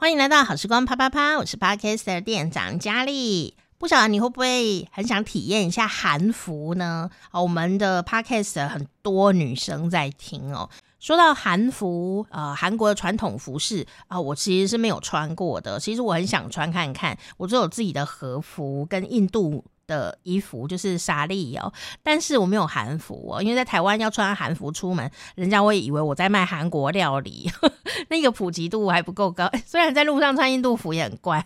欢迎来到好时光啪啪啪，我是 Podcast 的店长佳丽。不晓得你会不会很想体验一下韩服呢？我们的 Podcast 很多女生在听哦。说到韩服，呃，韩国的传统服饰啊，我其实是没有穿过的。其实我很想穿看看，我只有自己的和服跟印度的衣服，就是纱丽哦，但是我没有韩服哦，因为在台湾要穿韩服出门，人家会以为我在卖韩国料理，那个普及度还不够高。虽然在路上穿印度服也很怪，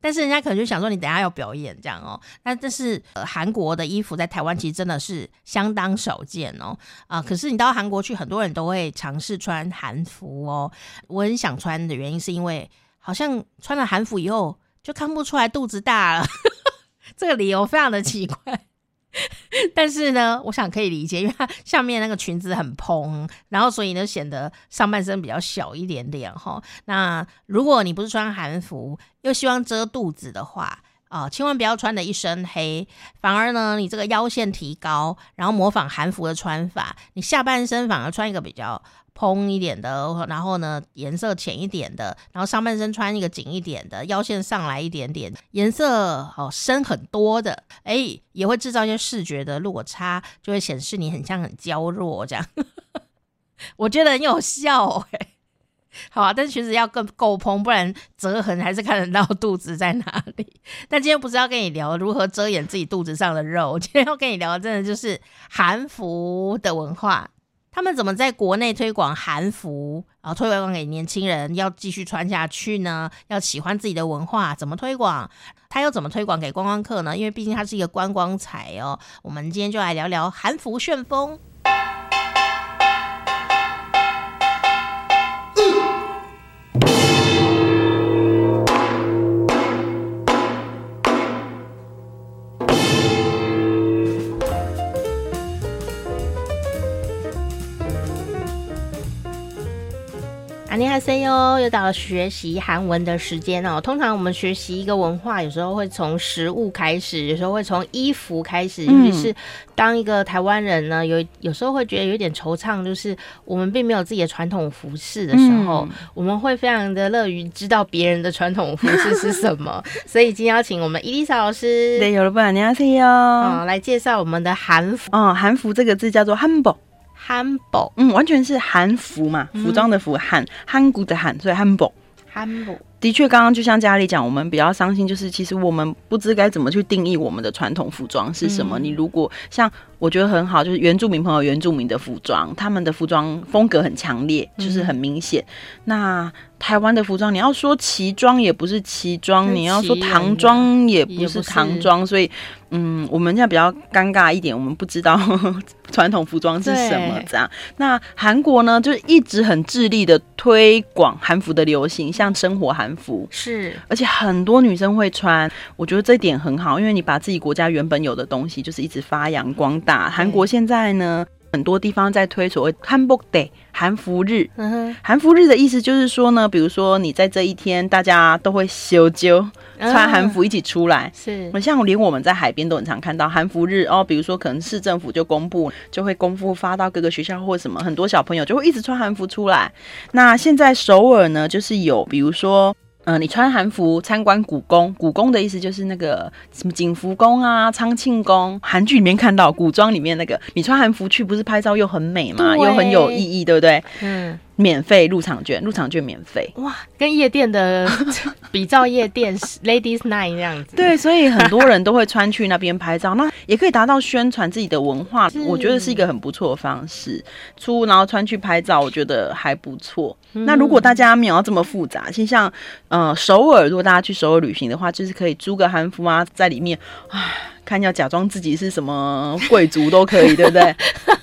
但是人家可能就想说你等下要表演这样哦。那这是呃韩国的衣服在台湾其实真的是相当少见哦啊，可是你到韩国去，很多人都会尝试穿韩服哦。我很想穿的原因是因为好像穿了韩服以后就看不出来肚子大了。这个理由非常的奇怪，但是呢，我想可以理解，因为它下面那个裙子很蓬，然后所以呢显得上半身比较小一点点哈。那如果你不是穿韩服，又希望遮肚子的话，啊、千万不要穿的一身黑，反而呢，你这个腰线提高，然后模仿韩服的穿法，你下半身反而穿一个比较。蓬一点的，然后呢，颜色浅一点的，然后上半身穿一个紧一点的，腰线上来一点点，颜色哦深很多的，哎，也会制造一些视觉的落差，就会显示你很像很娇弱这样。我觉得很有效哎，好啊，但是裙子要更够蓬，不然折痕还是看得到肚子在哪里。但今天不是要跟你聊如何遮掩自己肚子上的肉，今天要跟你聊的真的就是韩服的文化。他们怎么在国内推广韩服啊？推广给年轻人要继续穿下去呢？要喜欢自己的文化，怎么推广？他又怎么推广给观光客呢？因为毕竟它是一个观光财哦。我们今天就来聊聊韩服旋风。안녕하세요，又到了学习韩文的时间哦。通常我们学习一个文化，有时候会从食物开始，有时候会从衣服开始。尤其是当一个台湾人呢，有有时候会觉得有点惆怅，就是我们并没有自己的传统服饰的时候，嗯、我们会非常的乐于知道别人的传统服饰是什么。所以今天邀请我们伊丽莎老师，对，有了不안녕하세요，哦，来介绍我们的韩服。哦，韩服这个字叫做한 복。 韩服，嗯，完全是韩服嘛，服装的服，韩韩国的韩，所以韩服。韩服的确，刚刚就像佳丽讲，我们比较伤心，就是其实我们不知该怎么去定义我们的传统服装是什么。嗯、你如果像我觉得很好，就是原住民朋友原住民的服装，他们的服装风格很强烈，就是很明显。嗯、那台湾的服装，你要说旗装也不是旗装，你要说唐装也不是唐装，所以。嗯，我们现在比较尴尬一点，我们不知道传统服装是什么这样。那韩国呢，就是一直很致力的推广韩服的流行，像生活韩服是，而且很多女生会穿，我觉得这一点很好，因为你把自己国家原本有的东西，就是一直发扬光大。韩国现在呢，很多地方在推所谓韩服 day 韩服日。嗯哼，韩服日的意思就是说呢，比如说你在这一天，大家都会修揪。穿韩服一起出来，是，像连我们在海边都很常看到韩服日哦。比如说，可能市政府就公布，就会公布发到各个学校或什么，很多小朋友就会一直穿韩服出来。那现在首尔呢，就是有，比如说，嗯、呃，你穿韩服参观故宫，故宫的意思就是那个什么景福宫啊、昌庆宫，韩剧里面看到古装里面那个，你穿韩服去，不是拍照又很美嘛，又很有意义，对不对？嗯。免费入场券，入场券免费哇，跟夜店的 比照夜店 Ladies Night 那样子。对，所以很多人都会穿去那边拍照，那也可以达到宣传自己的文化，我觉得是一个很不错的方式。出然后穿去拍照，我觉得还不错。嗯、那如果大家没有要这么复杂，其实像呃首尔，如果大家去首尔旅行的话，就是可以租个韩服啊，在里面啊。看要假装自己是什么贵族都可以，对不对？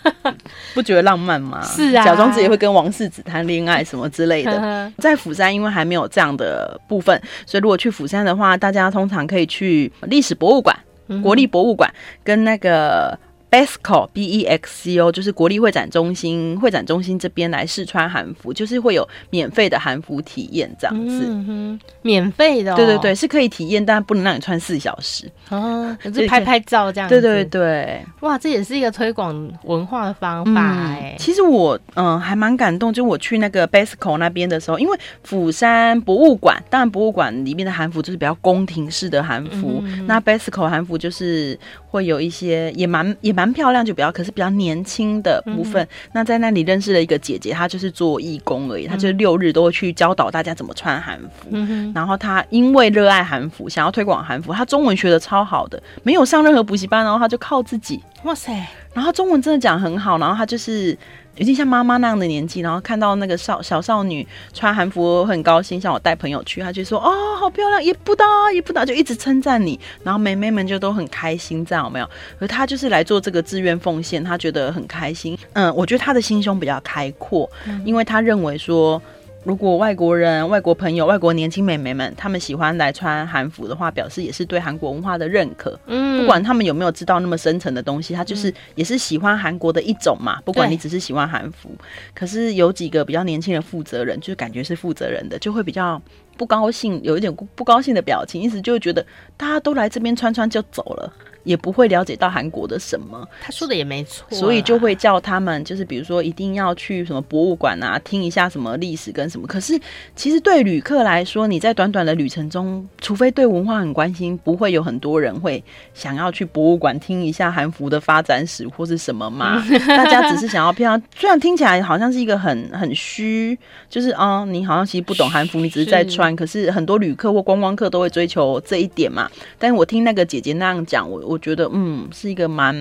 不觉得浪漫吗？是啊，假装自己会跟王世子谈恋爱什么之类的。在釜山，因为还没有这样的部分，所以如果去釜山的话，大家通常可以去历史博物馆、国立博物馆跟那个 BEXCO B E X C O 就是国立会展中心会展中心这边来试穿韩服，就是会有免费的韩服体验这样子，嗯哼，免费的、哦，对对对，是可以体验，但不能让你穿四小时，哦，就拍拍照这样子，对对对，哇，这也是一个推广文化的方法哎、嗯。其实我嗯、呃、还蛮感动，就我去那个 BEXCO 那边的时候，因为釜山博物馆，当然博物馆里面的韩服就是比较宫廷式的韩服，嗯、那 BEXCO 韩服就是会有一些也蛮也蛮。漂亮，就比较可是比较年轻的部分。嗯、那在那里认识了一个姐姐，她就是做义工而已。她就是六日都会去教导大家怎么穿韩服。嗯、然后她因为热爱韩服，想要推广韩服，她中文学的超好的，没有上任何补习班，然后她就靠自己。哇塞！然后中文真的讲很好，然后她就是。有点像妈妈那样的年纪，然后看到那个少小少女穿韩服很高兴，像我带朋友去，她就说哦，好漂亮，也不大也不大，就一直称赞你，然后妹妹们就都很开心，这样有没有？而她就是来做这个志愿奉献，她觉得很开心。嗯，我觉得她的心胸比较开阔，因为她认为说。如果外国人、外国朋友、外国年轻美眉们，他们喜欢来穿韩服的话，表示也是对韩国文化的认可。嗯，不管他们有没有知道那么深层的东西，他就是也是喜欢韩国的一种嘛。不管你只是喜欢韩服，可是有几个比较年轻的负责人，就感觉是负责人的，就会比较不高兴，有一点不高兴的表情，意思就是觉得大家都来这边穿穿就走了。也不会了解到韩国的什么，他说的也没错，所以就会叫他们，就是比如说一定要去什么博物馆啊，听一下什么历史跟什么。可是其实对旅客来说，你在短短的旅程中，除非对文化很关心，不会有很多人会想要去博物馆听一下韩服的发展史或是什么嘛。大家只是想要漂亮，虽然听起来好像是一个很很虚，就是啊、嗯，你好像其实不懂韩服，你只是在穿。可是很多旅客或观光客都会追求这一点嘛。但是我听那个姐姐那样讲，我。我觉得嗯，是一个蛮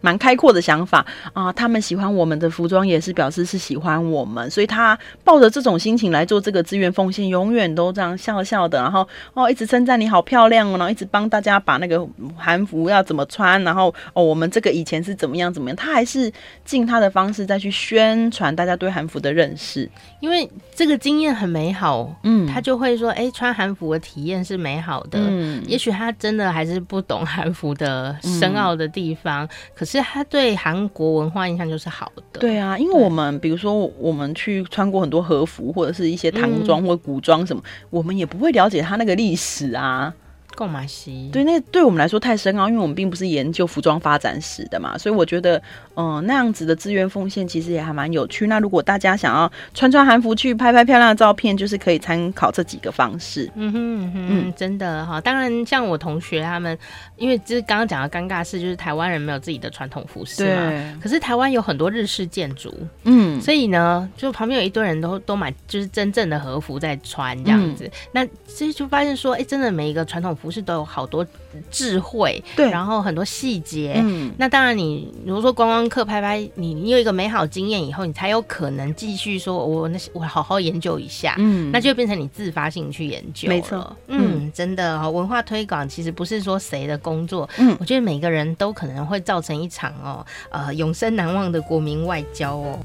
蛮开阔的想法啊。他们喜欢我们的服装，也是表示是喜欢我们，所以他抱着这种心情来做这个志愿奉献，永远都这样笑笑的，然后哦，一直称赞你好漂亮哦，然后一直帮大家把那个韩服要怎么穿，然后哦，我们这个以前是怎么样怎么样，他还是尽他的方式再去宣传大家对韩服的认识，因为这个经验很美好，嗯，他就会说，哎，穿韩服的体验是美好的，嗯，也许他真的还是不懂韩服的。的深奥的地方，嗯、可是他对韩国文化印象就是好的。对啊，因为我们比如说我们去穿过很多和服或者是一些唐装或古装什么，嗯、我们也不会了解他那个历史啊。够马西，对，那对我们来说太深奥，因为我们并不是研究服装发展史的嘛，所以我觉得，嗯、呃，那样子的志愿奉献其实也还蛮有趣。那如果大家想要穿穿韩服去拍拍漂亮的照片，就是可以参考这几个方式。嗯哼嗯哼，嗯真的哈。当然，像我同学他们，因为就是刚刚讲的尴尬事，就是台湾人没有自己的传统服饰嘛。对。可是台湾有很多日式建筑，嗯，所以呢，就旁边有一堆人都都买，就是真正的和服在穿这样子。嗯、那其实就发现说，哎、欸，真的每一个传统服饰都有好多智慧，对，然后很多细节。嗯，那当然，你如果说观光客拍拍，你你有一个美好经验以后，你才有可能继续说，我那我好好研究一下。嗯，那就变成你自发性去研究。没错，嗯，真的哦，文化推广其实不是说谁的工作。嗯，我觉得每个人都可能会造成一场哦，呃，永生难忘的国民外交哦。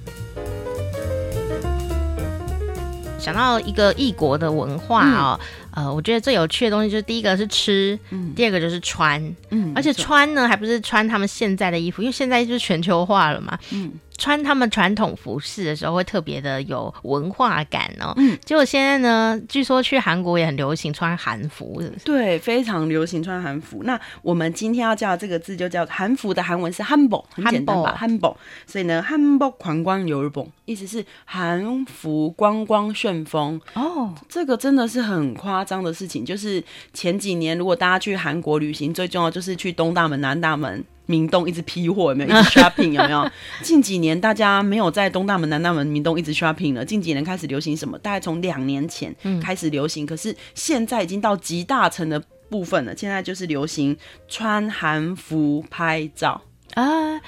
想到一个异国的文化哦。嗯呃，我觉得最有趣的东西就是第一个是吃，嗯，第二个就是穿，嗯，而且穿呢还不是穿他们现在的衣服，因为现在就是全球化了嘛，嗯。穿他们传统服饰的时候会特别的有文化感哦。嗯，结果现在呢，据说去韩国也很流行穿韩服是不是？对，非常流行穿韩服。那我们今天要叫的这个字就叫韩服的韩文是韩복，很简单吧？韩복。所以呢，韩복观光游风，意思是韩服观光旋风。哦，这个真的是很夸张的事情。就是前几年，如果大家去韩国旅行，最重要就是去东大门、南大门。 明洞一直批货有没有？一直 shopping 有没有？近几年大家没有在东大门、南大门、明洞一直 shopping 了。近几年开始流行什么？大概从两年前开始流行，嗯、可是现在已经到集大成的部分了。现在就是流行穿韩服拍照啊。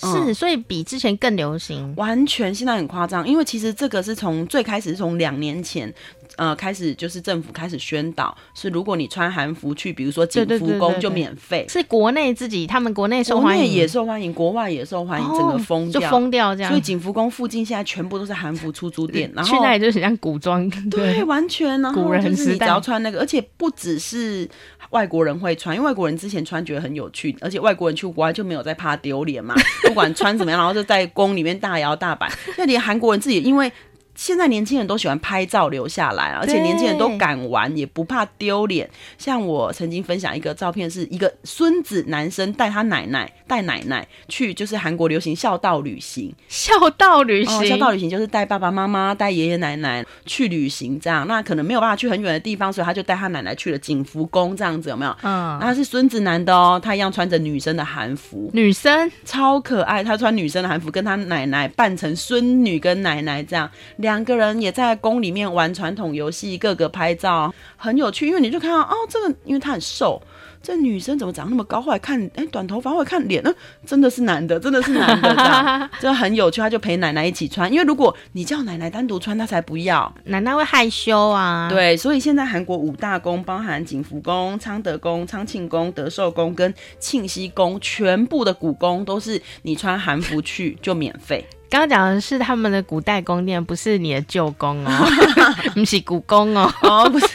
是，嗯、所以比之前更流行，完全现在很夸张。因为其实这个是从最开始是从两年前，呃开始就是政府开始宣导，是如果你穿韩服去，比如说景福宫就免费。是国内自己他们国内受欢迎，国内也受欢迎，国外也受欢迎，整个封掉，就封掉这样。所以景福宫附近现在全部都是韩服出租店，然后去那里就是像古装，对，完全呢，古人就是你只要穿那个，而且不只是外国人会穿，因为外国人之前穿觉得很有趣，而且外国人去国外就没有在怕丢脸嘛，不管穿怎么样，然后就在宫里面大摇大摆。那连韩国人自己因为。现在年轻人都喜欢拍照留下来，而且年轻人都敢玩，也不怕丢脸。像我曾经分享一个照片，是一个孙子男生带他奶奶带奶奶去，就是韩国流行孝道旅行。孝道旅行，哦、孝道旅行就是带爸爸妈妈、带爷爷奶奶去旅行，这样。那可能没有办法去很远的地方，所以他就带他奶奶去了景福宫，这样子有没有？嗯。他是孙子男的哦，他一样穿着女生的韩服，女生超可爱。他穿女生的韩服，跟他奶奶扮成孙女跟奶奶这样。两个人也在宫里面玩传统游戏，各个拍照，很有趣。因为你就看到哦，这个因为他很瘦，这女生怎么长那么高？后来看，哎、欸，短头发，后来看脸呢，真的是男的，真的是男的，这样 就很有趣。他就陪奶奶一起穿，因为如果你叫奶奶单独穿，他才不要，奶奶会害羞啊。对，所以现在韩国五大宫，包含景福宫、昌德宫、昌庆宫、德寿宫跟庆熙宫，全部的古宫都是你穿韩服去就免费。刚刚讲的是他们的古代宫殿，不是你的旧宫哦，不是古宫哦，哦不是，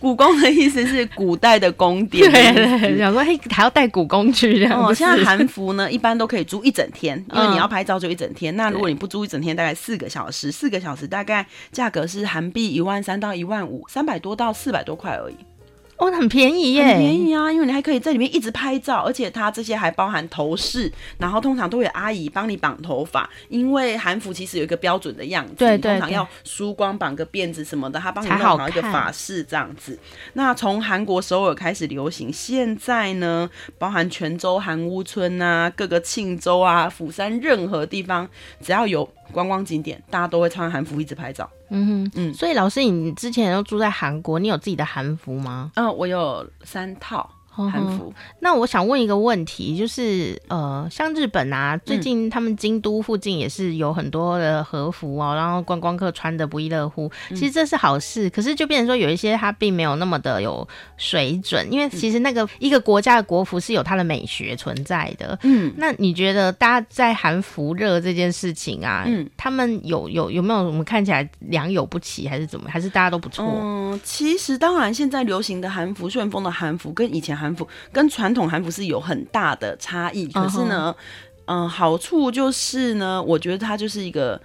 古宫的意思是古代的宫殿。对对，想说嘿，还要带古宫去这样。哦，现在韩服呢，一般都可以租一整天，因为你要拍照就一整天。嗯、那如果你不租一整天，大概四个小时，四个小时大概价格是韩币一万三到一万五，三百多到四百多块而已。哦，很便宜耶，很便宜啊！因为你还可以在里面一直拍照，而且它这些还包含头饰，然后通常都会有阿姨帮你绑头发，因为韩服其实有一个标准的样子，对，对对，通常要梳光、绑个辫子什么的，他帮你弄好一个发饰这样子。那从韩国首尔开始流行，现在呢，包含泉州韩屋村啊，各个庆州啊、釜山任何地方，只要有观光景点，大家都会穿韩服一直拍照。嗯哼，嗯，所以老师，你之前都住在韩国，你有自己的韩服吗？嗯，我有三套。韩服，那我想问一个问题，就是呃，像日本啊，最近他们京都附近也是有很多的和服哦，然后观光客穿的不亦乐乎。其实这是好事，可是就变成说有一些它并没有那么的有水准，因为其实那个一个国家的国服是有它的美学存在的。嗯，那你觉得大家在韩服热这件事情啊，嗯，他们有有有没有我们看起来良莠不齐，还是怎么，还是大家都不错？嗯，其实当然，现在流行的韩服、旋风的韩服跟以前韩。韩服跟传统韩服是有很大的差异，可是呢，嗯、uh -huh. 呃，好处就是呢，我觉得它就是一个。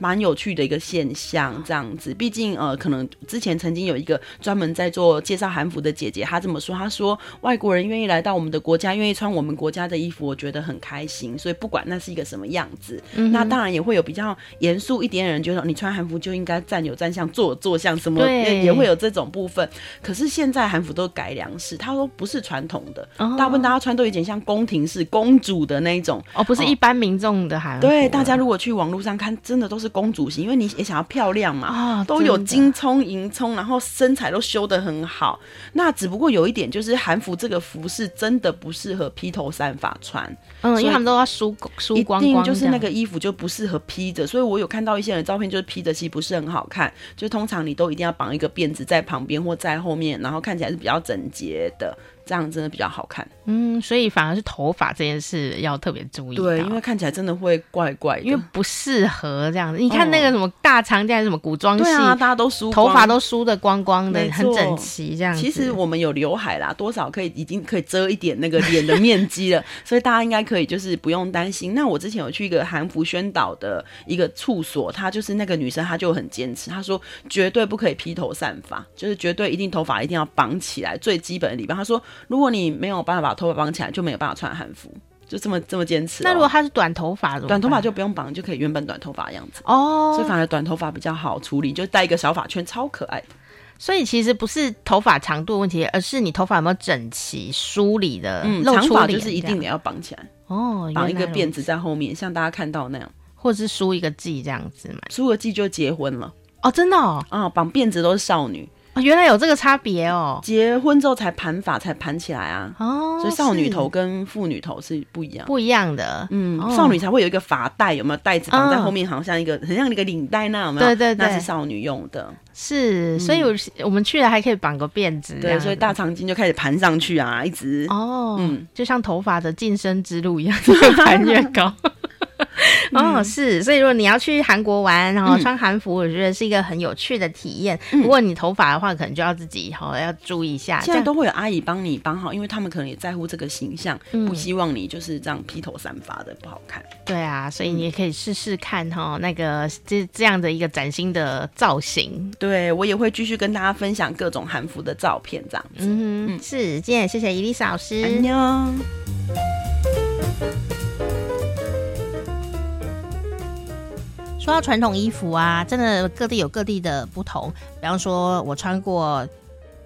蛮有趣的一个现象，这样子。毕竟，呃，可能之前曾经有一个专门在做介绍韩服的姐姐，她这么说：“她说外国人愿意来到我们的国家，愿意穿我们国家的衣服，我觉得很开心。所以不管那是一个什么样子，嗯、那当然也会有比较严肃一点的人觉得你穿韩服就应该站有站相，坐有坐相，什么也也会有这种部分。可是现在韩服都改良式，他说不是传统的，哦、大部分大家穿都有点像宫廷式公主的那种哦，不是一般民众的韩服。对，大家如果去网络上看，真的都是。公主型，因为你也想要漂亮嘛，啊、都有金葱银葱，然后身材都修得很好。那只不过有一点，就是韩服这个服饰真的不适合披头散发穿，嗯，因为他们都要梳梳光光，一定就是那个衣服就不适合披着。所以我有看到一些人的照片，就是披着其实不是很好看。就通常你都一定要绑一个辫子在旁边或在后面，然后看起来是比较整洁的。这样真的比较好看，嗯，所以反而是头发这件事要特别注意。对，因为看起来真的会怪怪的，因为不适合这样子。你看那个什么大长假什么古装戏，对啊，大家都梳头发都梳的光光的，很整齐这样子。其实我们有刘海啦，多少可以已经可以遮一点那个脸的面积了，所以大家应该可以就是不用担心。那我之前有去一个韩服宣导的一个处所，她就是那个女生，她就很坚持，她说绝对不可以披头散发，就是绝对一定头发一定要绑起来，最基本的礼貌。她说如果你没有。办法把头发绑起来，就没有办法穿韩服，就这么这么坚持、哦。那如果他是短头发，短头发就不用绑，就可以原本短头发的样子哦。所以反而短头发比较好处理，就戴一个小发圈，超可爱。所以其实不是头发长度的问题，而是你头发有没有整齐梳理的。嗯，长发就是一定得要绑起来哦，绑一个辫子在后面，像大家看到那样，或者是梳一个髻这样子嘛。梳个髻就结婚了哦，真的哦，啊、哦，绑辫子都是少女。哦，原来有这个差别哦。结婚之后才盘发，才盘起来啊。哦，所以少女头跟妇女头是不一样，不一样的。嗯，哦、少女才会有一个发带，有没有带子绑在后面，好像一个、哦、很像一个领带那样，有没有？对对对，那是少女用的。是，所以我我们去了还可以绑个辫子，对，所以大长今就开始盘上去啊，一直哦，嗯，就像头发的晋升之路一样，越盘越高。哦，是，所以如果你要去韩国玩，然后穿韩服，我觉得是一个很有趣的体验。不过你头发的话，可能就要自己好要注意一下。现在都会有阿姨帮你绑好，因为他们可能也在乎这个形象，不希望你就是这样披头散发的不好看。对啊，所以你也可以试试看哈，那个这这样的一个崭新的造型。对，我也会继续跟大家分享各种韩服的照片，这样子。嗯，是，今天也谢谢伊丽莎老师。说到传统衣服啊，真的各地有各地的不同。比方说，我穿过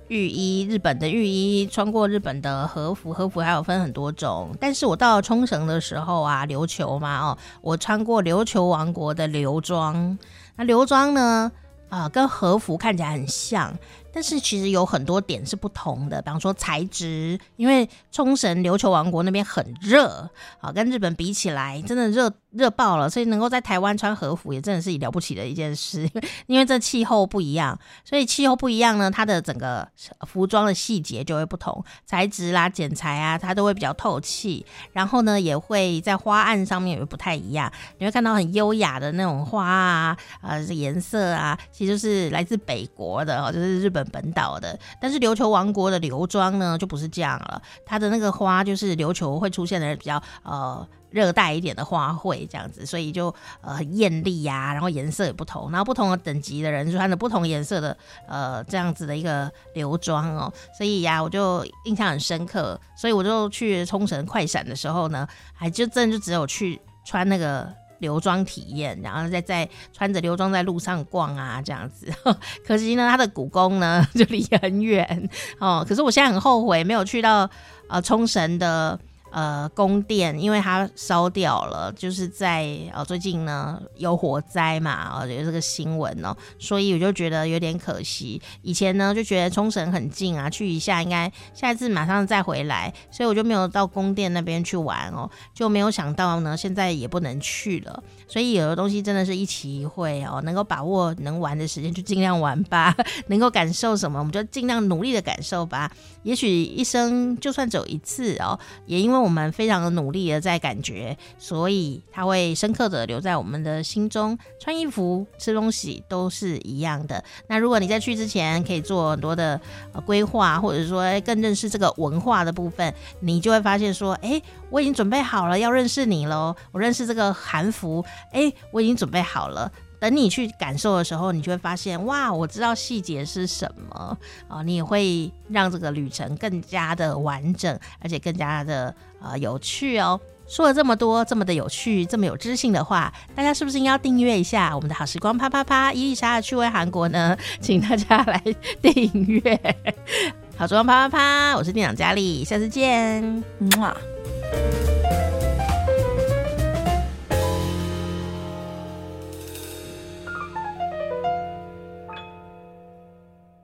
浴衣，日本的浴衣；穿过日本的和服，和服还有分很多种。但是我到冲绳的时候啊，琉球嘛，哦，我穿过琉球王国的流装。那流装呢，啊、跟和服看起来很像。但是其实有很多点是不同的，比方说材质，因为冲绳琉球王国那边很热啊，跟日本比起来，真的热热爆了，所以能够在台湾穿和服也真的是了不起的一件事，因为这气候不一样，所以气候不一样呢，它的整个服装的细节就会不同，材质啦、剪裁啊，它都会比较透气，然后呢，也会在花案上面也不太一样，你会看到很优雅的那种花啊，呃，颜色啊，其实就是来自北国的，就是日本。本岛的，但是琉球王国的流装呢，就不是这样了。它的那个花就是琉球会出现的比较呃热带一点的花卉这样子，所以就呃很艳丽呀，然后颜色也不同，然后不同的等级的人穿着不同颜色的呃这样子的一个流装哦，所以呀，我就印象很深刻，所以我就去冲绳快闪的时候呢，还就真的就只有去穿那个。流装体验，然后再在穿着流装在路上逛啊，这样子。可惜呢，他的故宫呢就离很远哦。可是我现在很后悔没有去到呃冲绳的。呃，宫殿因为它烧掉了，就是在呃最近呢有火灾嘛，哦有这个新闻哦，所以我就觉得有点可惜。以前呢就觉得冲绳很近啊，去一下应该下一次马上再回来，所以我就没有到宫殿那边去玩哦，就没有想到呢现在也不能去了。所以有的东西真的是一期一会哦，能够把握能玩的时间就尽量玩吧，能够感受什么我们就尽量努力的感受吧。也许一生就算只有一次哦，也因为。我们非常的努力的在感觉，所以它会深刻的留在我们的心中。穿衣服、吃东西都是一样的。那如果你在去之前可以做很多的规划，或者说更认识这个文化的部分，你就会发现说，哎，我已经准备好了要认识你喽。我认识这个韩服，哎，我已经准备好了。等你去感受的时候，你就会发现，哇，我知道细节是什么啊！你也会让这个旅程更加的完整，而且更加的呃有趣哦。说了这么多，这么的有趣，这么有知性的话，大家是不是应该要订阅一下我们的好时光啪啪啪伊丽莎的趣味韩国呢？请大家来订阅 好时光啪啪啪，我是店长佳丽，下次见，么